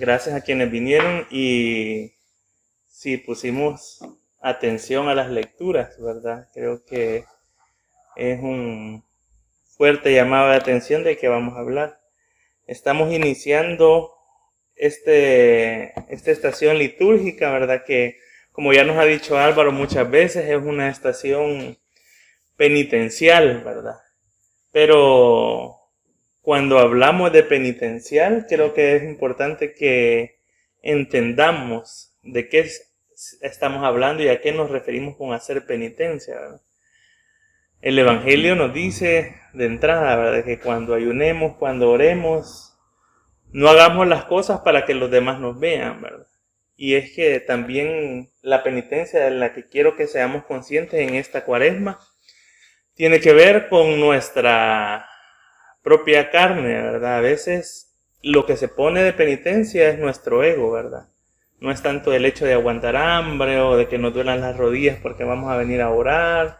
Gracias a quienes vinieron y sí pusimos atención a las lecturas, ¿verdad? Creo que es un fuerte llamado de atención de que vamos a hablar. Estamos iniciando este, esta estación litúrgica, ¿verdad? Que, como ya nos ha dicho Álvaro muchas veces, es una estación penitencial, ¿verdad? Pero cuando hablamos de penitencial, creo que es importante que entendamos de qué estamos hablando y a qué nos referimos con hacer penitencia. El Evangelio nos dice de entrada, ¿verdad? que cuando ayunemos, cuando oremos, no hagamos las cosas para que los demás nos vean, ¿verdad? Y es que también la penitencia de la que quiero que seamos conscientes en esta cuaresma tiene que ver con nuestra propia carne, ¿verdad? A veces lo que se pone de penitencia es nuestro ego, ¿verdad? No es tanto el hecho de aguantar hambre o de que nos duelan las rodillas porque vamos a venir a orar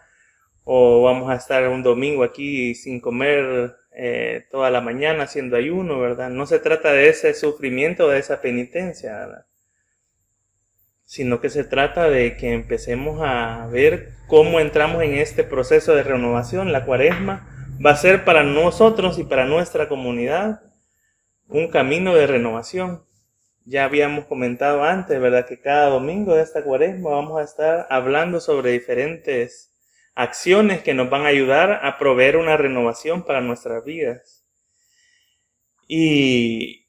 o vamos a estar un domingo aquí sin comer eh, toda la mañana haciendo ayuno, ¿verdad? No se trata de ese sufrimiento, de esa penitencia, ¿verdad? Sino que se trata de que empecemos a ver cómo entramos en este proceso de renovación. La cuaresma va a ser para nosotros y para nuestra comunidad un camino de renovación. Ya habíamos comentado antes, ¿verdad? Que cada domingo de esta cuaresma vamos a estar hablando sobre diferentes acciones que nos van a ayudar a proveer una renovación para nuestras vidas. Y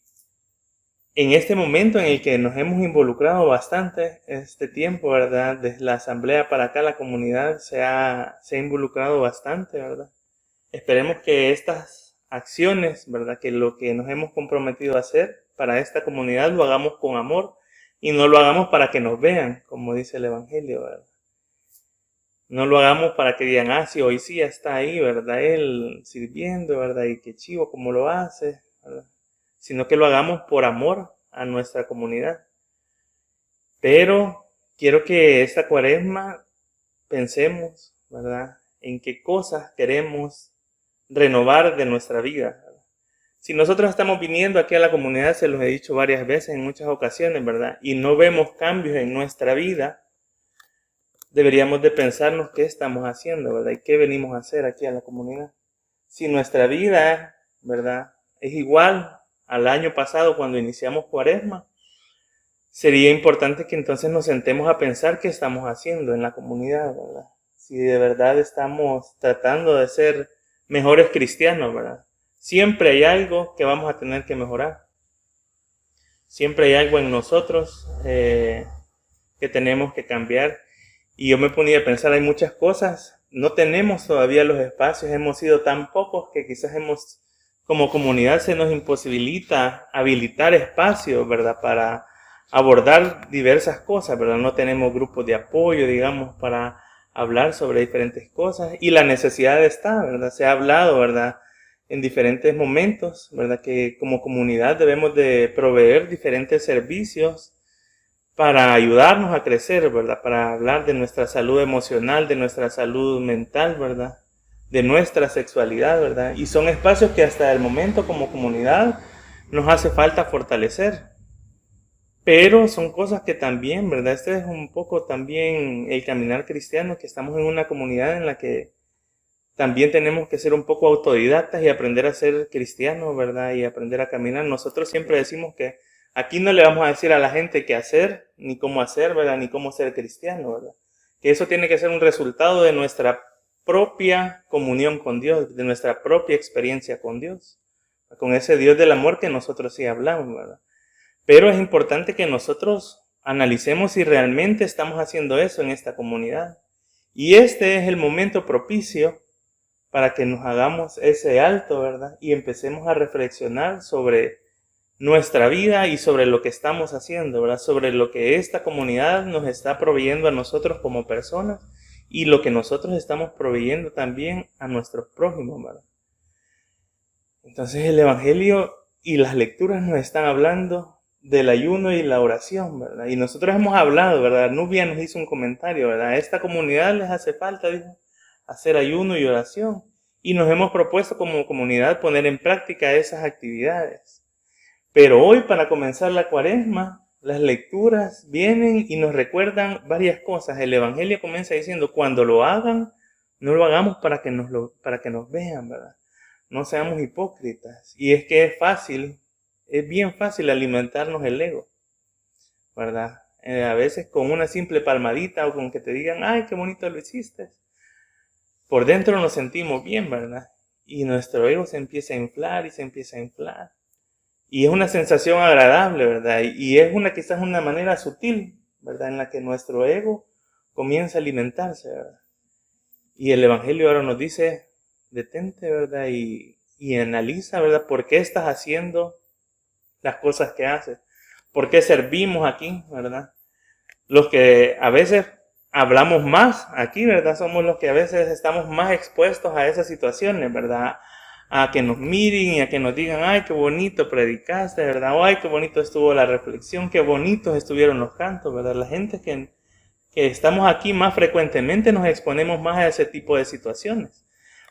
en este momento en el que nos hemos involucrado bastante, este tiempo, ¿verdad? Desde la asamblea para acá, la comunidad se ha, se ha involucrado bastante, ¿verdad? Esperemos que estas acciones, ¿verdad? Que lo que nos hemos comprometido a hacer para esta comunidad lo hagamos con amor y no lo hagamos para que nos vean, como dice el Evangelio, ¿verdad? No lo hagamos para que digan, ah, sí, hoy sí está ahí, ¿verdad? Él sirviendo, ¿verdad? Y qué chivo, cómo lo hace, ¿verdad? Sino que lo hagamos por amor a nuestra comunidad. Pero quiero que esta cuaresma pensemos, ¿verdad? En qué cosas queremos renovar de nuestra vida. Si nosotros estamos viniendo aquí a la comunidad, se los he dicho varias veces en muchas ocasiones, ¿verdad? Y no vemos cambios en nuestra vida, deberíamos de pensarnos qué estamos haciendo, ¿verdad? Y qué venimos a hacer aquí a la comunidad. Si nuestra vida, ¿verdad? Es igual al año pasado cuando iniciamos cuaresma, sería importante que entonces nos sentemos a pensar qué estamos haciendo en la comunidad, ¿verdad? Si de verdad estamos tratando de ser mejores cristianos, ¿verdad? Siempre hay algo que vamos a tener que mejorar. Siempre hay algo en nosotros eh, que tenemos que cambiar y yo me ponía a pensar, hay muchas cosas, no tenemos todavía los espacios, hemos sido tan pocos que quizás hemos, como comunidad se nos imposibilita habilitar espacios, ¿verdad? Para abordar diversas cosas, ¿verdad? No tenemos grupos de apoyo, digamos, para hablar sobre diferentes cosas y la necesidad está, ¿verdad? Se ha hablado, ¿verdad? En diferentes momentos, ¿verdad? Que como comunidad debemos de proveer diferentes servicios para ayudarnos a crecer, ¿verdad? Para hablar de nuestra salud emocional, de nuestra salud mental, ¿verdad? De nuestra sexualidad, ¿verdad? Y son espacios que hasta el momento como comunidad nos hace falta fortalecer. Pero son cosas que también, ¿verdad? Este es un poco también el caminar cristiano, que estamos en una comunidad en la que también tenemos que ser un poco autodidactas y aprender a ser cristianos, ¿verdad? Y aprender a caminar. Nosotros siempre decimos que Aquí no le vamos a decir a la gente qué hacer, ni cómo hacer, ¿verdad? Ni cómo ser cristiano, ¿verdad? Que eso tiene que ser un resultado de nuestra propia comunión con Dios, de nuestra propia experiencia con Dios, con ese Dios del amor que nosotros sí hablamos, ¿verdad? Pero es importante que nosotros analicemos si realmente estamos haciendo eso en esta comunidad. Y este es el momento propicio para que nos hagamos ese alto, ¿verdad? Y empecemos a reflexionar sobre nuestra vida y sobre lo que estamos haciendo, ¿verdad? Sobre lo que esta comunidad nos está proveyendo a nosotros como personas y lo que nosotros estamos proveyendo también a nuestros prójimos, ¿verdad? Entonces el Evangelio y las lecturas nos están hablando del ayuno y la oración, ¿verdad? Y nosotros hemos hablado, ¿verdad? Nubia nos hizo un comentario, ¿verdad? A esta comunidad les hace falta, dijo, hacer ayuno y oración. Y nos hemos propuesto como comunidad poner en práctica esas actividades. Pero hoy para comenzar la cuaresma, las lecturas vienen y nos recuerdan varias cosas. El Evangelio comienza diciendo, cuando lo hagan, no lo hagamos para que nos, lo, para que nos vean, ¿verdad? No seamos hipócritas. Y es que es fácil, es bien fácil alimentarnos el ego, ¿verdad? Eh, a veces con una simple palmadita o con que te digan, ay, qué bonito lo hiciste. Por dentro nos sentimos bien, ¿verdad? Y nuestro ego se empieza a inflar y se empieza a inflar. Y es una sensación agradable, ¿verdad? Y es una quizás una manera sutil, ¿verdad? En la que nuestro ego comienza a alimentarse, ¿verdad? Y el Evangelio ahora nos dice, detente, ¿verdad? Y, y analiza, ¿verdad? ¿Por qué estás haciendo las cosas que haces? ¿Por qué servimos aquí, verdad? Los que a veces hablamos más aquí, ¿verdad? Somos los que a veces estamos más expuestos a esas situaciones, ¿verdad? A que nos miren y a que nos digan, ay, qué bonito predicaste, ¿verdad? O, ay, qué bonito estuvo la reflexión, qué bonitos estuvieron los cantos, ¿verdad? La gente que, que estamos aquí más frecuentemente nos exponemos más a ese tipo de situaciones.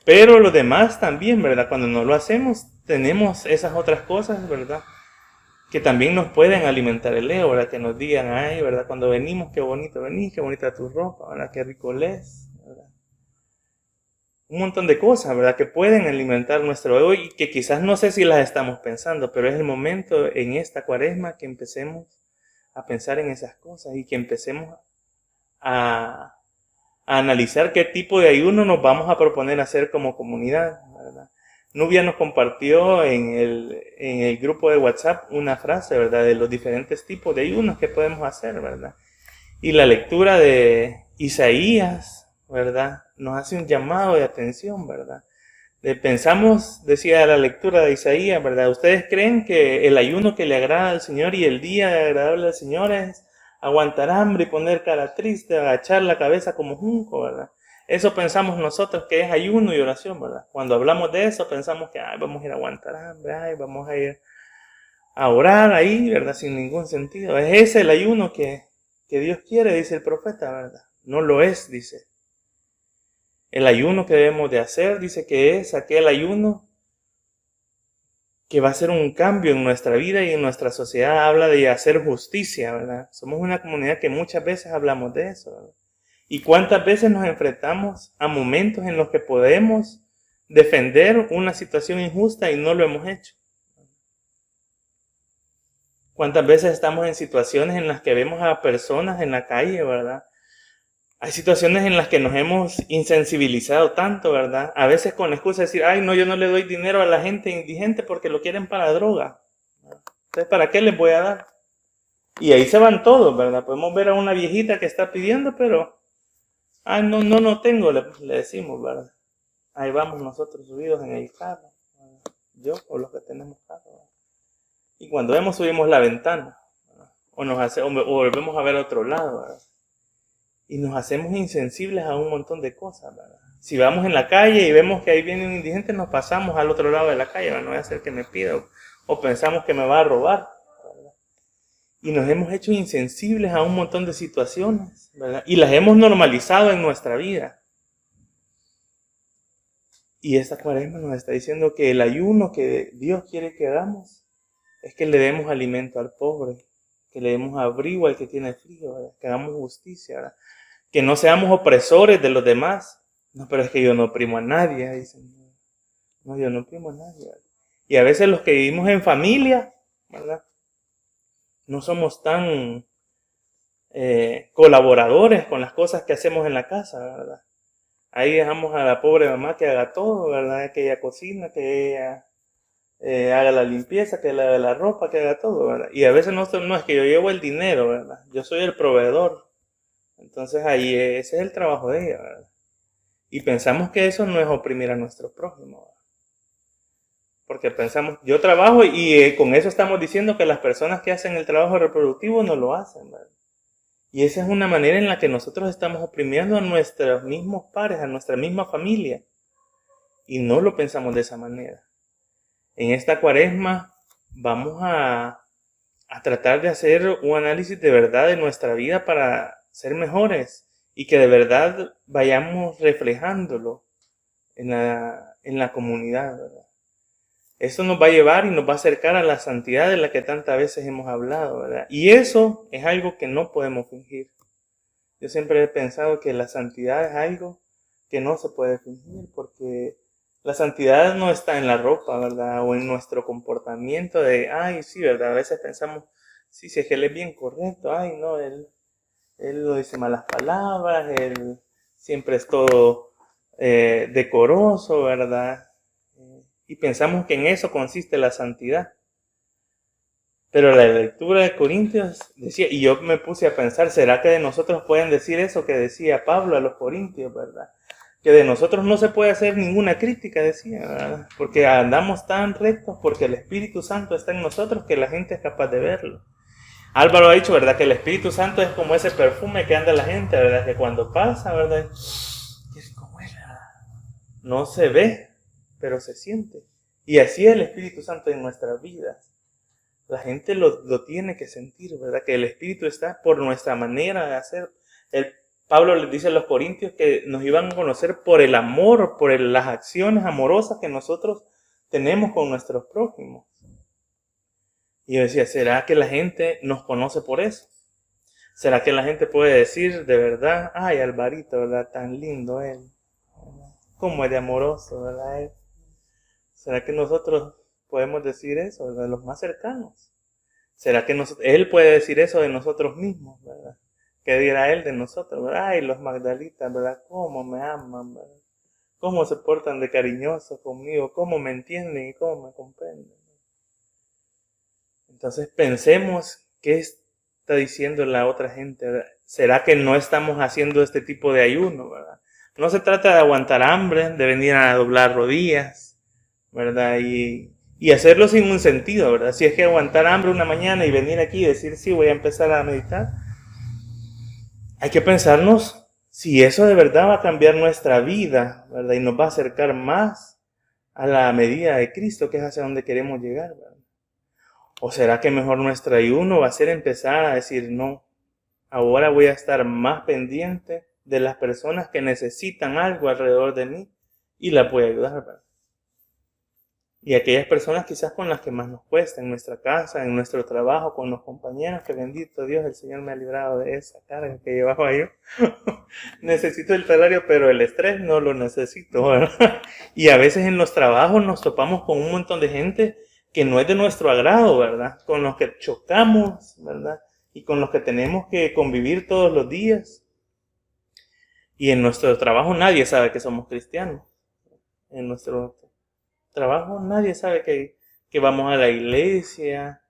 Pero los demás también, ¿verdad? Cuando no lo hacemos, tenemos esas otras cosas, ¿verdad? Que también nos pueden alimentar el ego, ¿verdad? Que nos digan, ay, ¿verdad? Cuando venimos, qué bonito venís, qué bonita tu ropa, ¿verdad? Qué rico lees, ¿verdad? Un montón de cosas, ¿verdad? Que pueden alimentar nuestro ego y que quizás no sé si las estamos pensando, pero es el momento en esta cuaresma que empecemos a pensar en esas cosas y que empecemos a, a analizar qué tipo de ayuno nos vamos a proponer hacer como comunidad. Nubia nos compartió en el, en el grupo de WhatsApp una frase, ¿verdad? De los diferentes tipos de ayunos que podemos hacer, ¿verdad? Y la lectura de Isaías, ¿verdad? Nos hace un llamado de atención, ¿verdad? pensamos, decía la lectura de Isaías, ¿verdad? ¿Ustedes creen que el ayuno que le agrada al Señor y el día agradable al Señor es aguantar hambre y poner cara triste, agachar la cabeza como junco, ¿verdad? Eso pensamos nosotros que es ayuno y oración, ¿verdad? Cuando hablamos de eso pensamos que vamos a ir a aguantar hambre, vamos a ir a orar ahí, ¿verdad? Sin ningún sentido. Es ese el ayuno que, que Dios quiere, dice el profeta, ¿verdad? No lo es, dice. El ayuno que debemos de hacer, dice que es aquel ayuno que va a ser un cambio en nuestra vida y en nuestra sociedad. Habla de hacer justicia, ¿verdad? Somos una comunidad que muchas veces hablamos de eso, ¿verdad? ¿Y cuántas veces nos enfrentamos a momentos en los que podemos defender una situación injusta y no lo hemos hecho? ¿Cuántas veces estamos en situaciones en las que vemos a personas en la calle, verdad? Hay situaciones en las que nos hemos insensibilizado tanto, ¿verdad? A veces con la excusa de decir, ay, no, yo no le doy dinero a la gente indigente porque lo quieren para droga. Entonces, ¿para qué les voy a dar? Y ahí se van todos, ¿verdad? Podemos ver a una viejita que está pidiendo, pero Ah, no, no, no tengo, le, decimos, ¿verdad? Ahí vamos nosotros subidos en el carro, yo o los que tenemos carro. Y cuando vemos, subimos la ventana, o, nos hace, o, volvemos a ver a otro lado, ¿verdad? Y nos hacemos insensibles a un montón de cosas, ¿verdad? Si vamos en la calle y vemos que ahí viene un indigente, nos pasamos al otro lado de la calle, ¿verdad? no voy a hacer que me pida, o pensamos que me va a robar y nos hemos hecho insensibles a un montón de situaciones, ¿verdad? Y las hemos normalizado en nuestra vida. Y esta cuaresma nos está diciendo que el ayuno que Dios quiere que hagamos es que le demos alimento al pobre, que le demos abrigo al que tiene frío, que hagamos justicia, que no seamos opresores de los demás. No, pero es que yo no oprimo a nadie, dicen. No, yo no oprimo a nadie. Y a veces los que vivimos en familia, ¿verdad? No somos tan eh, colaboradores con las cosas que hacemos en la casa, ¿verdad? Ahí dejamos a la pobre mamá que haga todo, ¿verdad? Que ella cocina, que ella eh, haga la limpieza, que lave la ropa, que haga todo, ¿verdad? Y a veces no, no es que yo llevo el dinero, ¿verdad? Yo soy el proveedor. Entonces ahí ese es el trabajo de ella, ¿verdad? Y pensamos que eso no es oprimir a nuestro prójimo. Porque pensamos, yo trabajo y eh, con eso estamos diciendo que las personas que hacen el trabajo reproductivo no lo hacen. Y esa es una manera en la que nosotros estamos oprimiendo a nuestros mismos pares, a nuestra misma familia. Y no lo pensamos de esa manera. En esta cuaresma vamos a, a tratar de hacer un análisis de verdad de nuestra vida para ser mejores y que de verdad vayamos reflejándolo en la, en la comunidad. ¿verdad? Esto nos va a llevar y nos va a acercar a la santidad de la que tantas veces hemos hablado, ¿verdad? Y eso es algo que no podemos fingir. Yo siempre he pensado que la santidad es algo que no se puede fingir porque la santidad no está en la ropa, ¿verdad? O en nuestro comportamiento de, ay, sí, ¿verdad? A veces pensamos, sí, si es que él es bien correcto, ay, no, él, él no dice malas palabras, él siempre es todo eh, decoroso, ¿verdad? Y pensamos que en eso consiste la santidad. Pero la lectura de Corintios decía, y yo me puse a pensar, ¿será que de nosotros pueden decir eso que decía Pablo a los Corintios, verdad? Que de nosotros no se puede hacer ninguna crítica, decía, ¿verdad? Porque andamos tan rectos, porque el Espíritu Santo está en nosotros que la gente es capaz de verlo. Álvaro ha dicho, ¿verdad? Que el Espíritu Santo es como ese perfume que anda la gente, ¿verdad? Que cuando pasa, ¿verdad? Es No se ve, pero se siente. Y así es el Espíritu Santo en nuestras vidas. La gente lo, tiene que sentir, ¿verdad? Que el Espíritu está por nuestra manera de hacer. El, Pablo le dice a los corintios que nos iban a conocer por el amor, por las acciones amorosas que nosotros tenemos con nuestros prójimos. Y yo decía, ¿será que la gente nos conoce por eso? ¿Será que la gente puede decir de verdad, ay, Alvarito, ¿verdad? Tan lindo él. ¿Cómo es de amoroso, ¿verdad? ¿Será que nosotros podemos decir eso de los más cercanos? ¿Será que él puede decir eso de nosotros mismos, verdad? ¿Qué dirá él de nosotros? Ay, los Magdalitas, ¿verdad? ¿Cómo me aman, verdad? ¿Cómo se portan de cariñosos conmigo? ¿Cómo me entienden y cómo me comprenden? Entonces pensemos qué está diciendo la otra gente. ¿Será que no estamos haciendo este tipo de ayuno, verdad? No se trata de aguantar hambre, de venir a doblar rodillas, ¿verdad? Y, y hacerlo sin un sentido, ¿verdad? Si es que aguantar hambre una mañana y venir aquí y decir, sí, voy a empezar a meditar, hay que pensarnos si eso de verdad va a cambiar nuestra vida, ¿verdad? Y nos va a acercar más a la medida de Cristo, que es hacia donde queremos llegar, ¿verdad? ¿O será que mejor nuestro ayuno va a ser empezar a decir, no, ahora voy a estar más pendiente de las personas que necesitan algo alrededor de mí y la voy a ayudar, ¿verdad? Y aquellas personas quizás con las que más nos cuesta, en nuestra casa, en nuestro trabajo, con los compañeros, que bendito Dios, el Señor me ha librado de esa carga que llevaba yo. necesito el salario, pero el estrés no lo necesito, ¿verdad? Y a veces en los trabajos nos topamos con un montón de gente que no es de nuestro agrado, ¿verdad? Con los que chocamos, ¿verdad? Y con los que tenemos que convivir todos los días. Y en nuestro trabajo nadie sabe que somos cristianos. En nuestro trabajo nadie sabe que, vamos a la iglesia.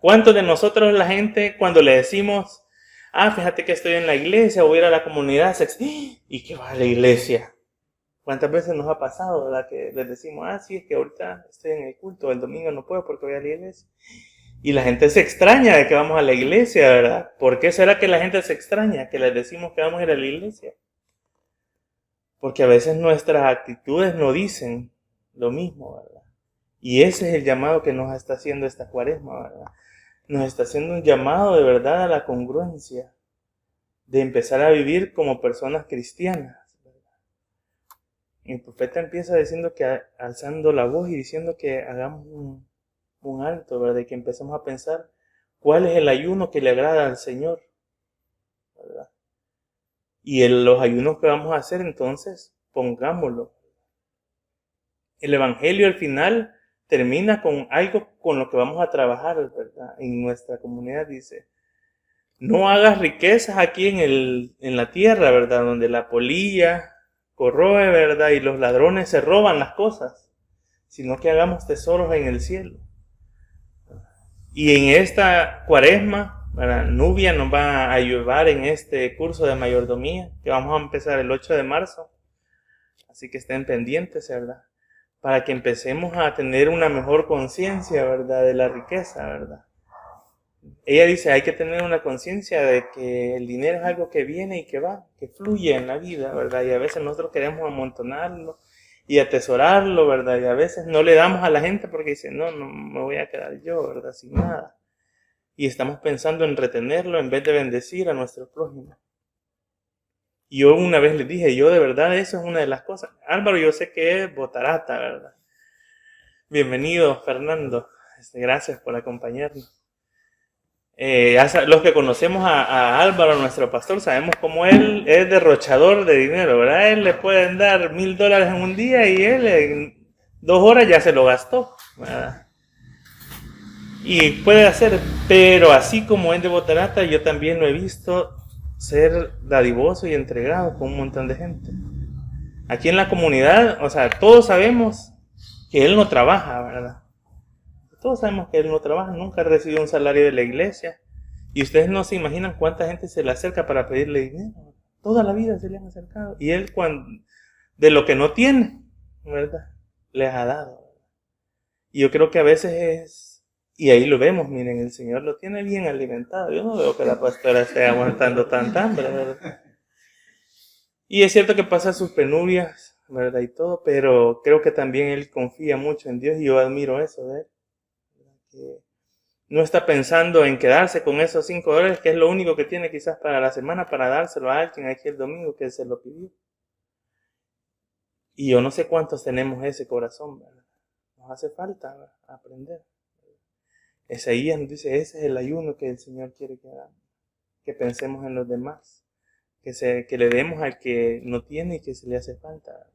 ¿Cuántos de nosotros la gente cuando le decimos, ah, fíjate que estoy en la iglesia, voy a ir a la comunidad, se ¿y qué va a la iglesia? ¿Cuántas veces nos ha pasado, verdad? Que les decimos, ah, sí, es que ahorita estoy en el culto, el domingo no puedo porque voy a la iglesia. Y la gente se extraña de que vamos a la iglesia, ¿verdad? ¿Por qué será que la gente se extraña que les decimos que vamos a ir a la iglesia? Porque a veces nuestras actitudes no dicen lo mismo, ¿verdad? Y ese es el llamado que nos está haciendo esta cuaresma, ¿verdad? Nos está haciendo un llamado de verdad a la congruencia, de empezar a vivir como personas cristianas. ¿verdad? El profeta empieza diciendo que alzando la voz y diciendo que hagamos un, alto, ¿verdad? Y que empecemos a pensar cuál es el ayuno que le agrada al Señor, ¿verdad? Y en los ayunos que vamos a hacer, entonces, pongámoslo el Evangelio al final termina con algo con lo que vamos a trabajar, ¿verdad? En nuestra comunidad dice, no hagas riquezas aquí en, el, en la tierra, ¿verdad? Donde la polilla corroe, ¿verdad? Y los ladrones se roban las cosas, sino que hagamos tesoros en el cielo. Y en esta cuaresma, ¿verdad? Nubia nos va a ayudar en este curso de mayordomía que vamos a empezar el 8 de marzo. Así que estén pendientes, ¿verdad? Para que empecemos a tener una mejor conciencia, ¿verdad? De la riqueza, ¿verdad? Ella dice, hay que tener una conciencia de que el dinero es algo que viene y que va, que fluye en la vida, ¿verdad? Y a veces nosotros queremos amontonarlo y atesorarlo, ¿verdad? Y a veces no le damos a la gente porque dice, no, no me voy a quedar yo, ¿verdad? Sin nada. Y estamos pensando en retenerlo en vez de bendecir a nuestro prójimo. Y yo una vez le dije, yo de verdad, eso es una de las cosas. Álvaro, yo sé que es botarata, ¿verdad? Bienvenido, Fernando. Este, gracias por acompañarnos. Eh, los que conocemos a, Álvaro, nuestro pastor, sabemos cómo él es derrochador de dinero, ¿verdad? Él le pueden dar mil dólares en un día y él en dos horas ya se lo gastó, Y puede hacer, pero así como es de Botarata, yo también lo he visto ser dadivoso y entregado con un montón de gente. Aquí en la comunidad, o sea, todos sabemos que él no trabaja, ¿verdad? Todos sabemos que él no trabaja, nunca ha recibido un salario de la iglesia. Y ustedes no se imaginan cuánta gente se le acerca para pedirle dinero. Toda la vida se le han acercado. Y él, de lo que no tiene, ¿verdad? Les ha dado. Y yo creo que a veces es, y ahí lo vemos, miren, el Señor lo tiene bien alimentado. Yo no veo que la pastora esté aguantando tanta hambre, ¿verdad? Y es cierto que pasa sus penurias, ¿verdad? Y todo, pero creo que también él confía mucho en Dios y yo admiro eso de él no está pensando en quedarse con esos cinco dólares, que es lo único que tiene quizás para la semana, para dárselo a alguien aquí el domingo que se lo pidió. Y yo no sé cuántos tenemos ese corazón, ¿verdad? Nos hace falta aprender. Isaías nos dice, ese es el ayuno que el Señor quiere que hagamos, que pensemos en los demás, que, se, que le demos al que no tiene y que se le hace falta.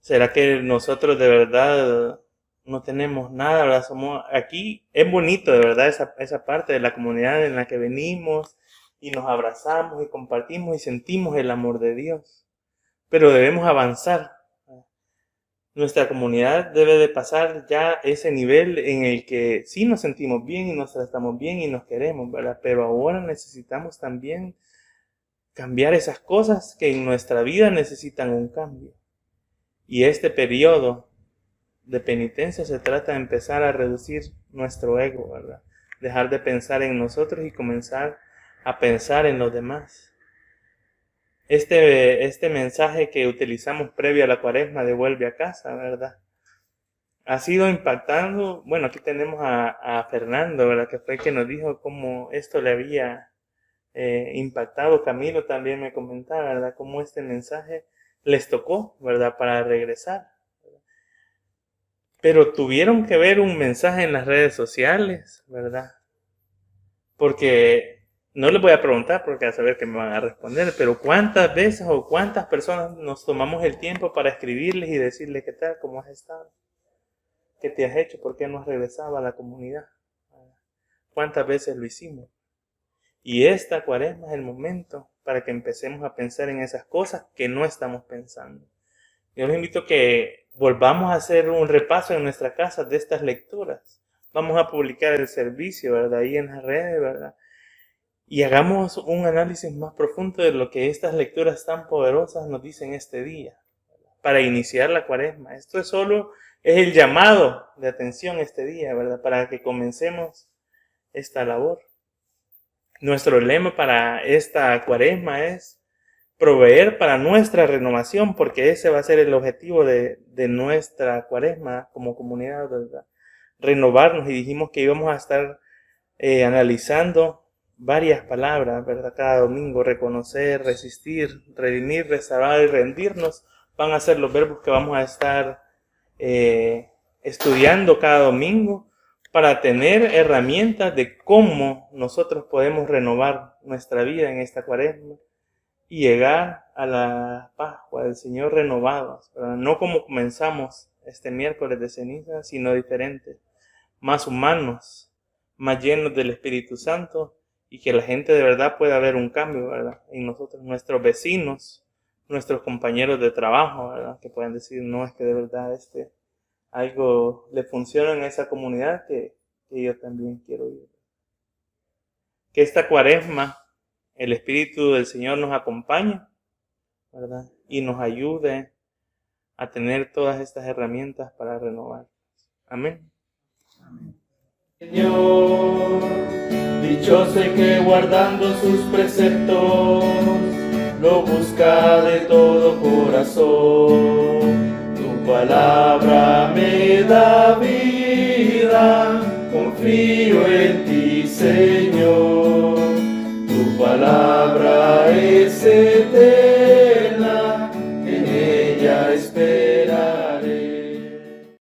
¿Será que nosotros de verdad no tenemos nada, ¿verdad? Somos, aquí es bonito, de verdad, esa, esa parte de la comunidad en la que venimos y nos abrazamos y compartimos y sentimos el amor de Dios. Pero debemos avanzar. Nuestra comunidad debe de pasar ya ese nivel en el que sí nos sentimos bien y nos tratamos bien y nos queremos, ¿verdad? Pero ahora necesitamos también cambiar esas cosas que en nuestra vida necesitan un cambio. Y este periodo de penitencia se trata de empezar a reducir nuestro ego, ¿verdad? Dejar de pensar en nosotros y comenzar a pensar en los demás. Este, este mensaje que utilizamos previo a la cuaresma de vuelve a casa, ¿verdad? Ha sido impactando, bueno, aquí tenemos a, Fernando, ¿verdad? Que fue el que nos dijo cómo esto le había eh, impactado. Camilo también me comentaba, ¿verdad? Cómo este mensaje les tocó, ¿verdad? Para regresar pero tuvieron que ver un mensaje en las redes sociales, ¿verdad? Porque no les voy a preguntar porque a saber que me van a responder, pero cuántas veces o cuántas personas nos tomamos el tiempo para escribirles y decirles qué tal, cómo has estado, qué te has hecho, por qué no has regresado a la comunidad. ¿Cuántas veces lo hicimos? Y esta cuaresma es el momento para que empecemos a pensar en esas cosas que no estamos pensando. Yo les invito a que volvamos a hacer un repaso en nuestra casa de estas lecturas. Vamos a publicar el servicio, ¿verdad? Ahí en las redes, ¿verdad? Y hagamos un análisis más profundo de lo que estas lecturas tan poderosas nos dicen este día, para iniciar la cuaresma. Esto es solo, es el llamado de atención este día, ¿verdad? Para que comencemos esta labor. Nuestro lema para esta cuaresma es proveer para nuestra renovación, porque ese va a ser el objetivo de, nuestra cuaresma como comunidad, ¿verdad? Renovarnos y dijimos que íbamos a estar eh, analizando varias palabras, ¿verdad? Cada domingo, reconocer, resistir, redimir, restaurar y rendirnos, van a ser los verbos que vamos a estar eh, estudiando cada domingo para tener herramientas de cómo nosotros podemos renovar nuestra vida en esta cuaresma y llegar a la Pascua del Señor renovados, no como comenzamos este miércoles de ceniza, sino diferentes, más humanos, más llenos del Espíritu Santo y que la gente de verdad pueda ver un cambio, ¿verdad? En nosotros, nuestros vecinos, nuestros compañeros de trabajo, ¿verdad? Que puedan decir, no, es que de verdad este, algo le funciona en esa comunidad que, que yo también quiero ir. Que esta cuaresma el Espíritu del Señor nos acompañe, ¿verdad? Y nos ayude a tener todas estas herramientas para renovar. Amén. Señor, dichoso que guardando sus preceptos lo busca de todo corazón. Tu palabra me da vida, confío en ti, Señor palabra es eterna.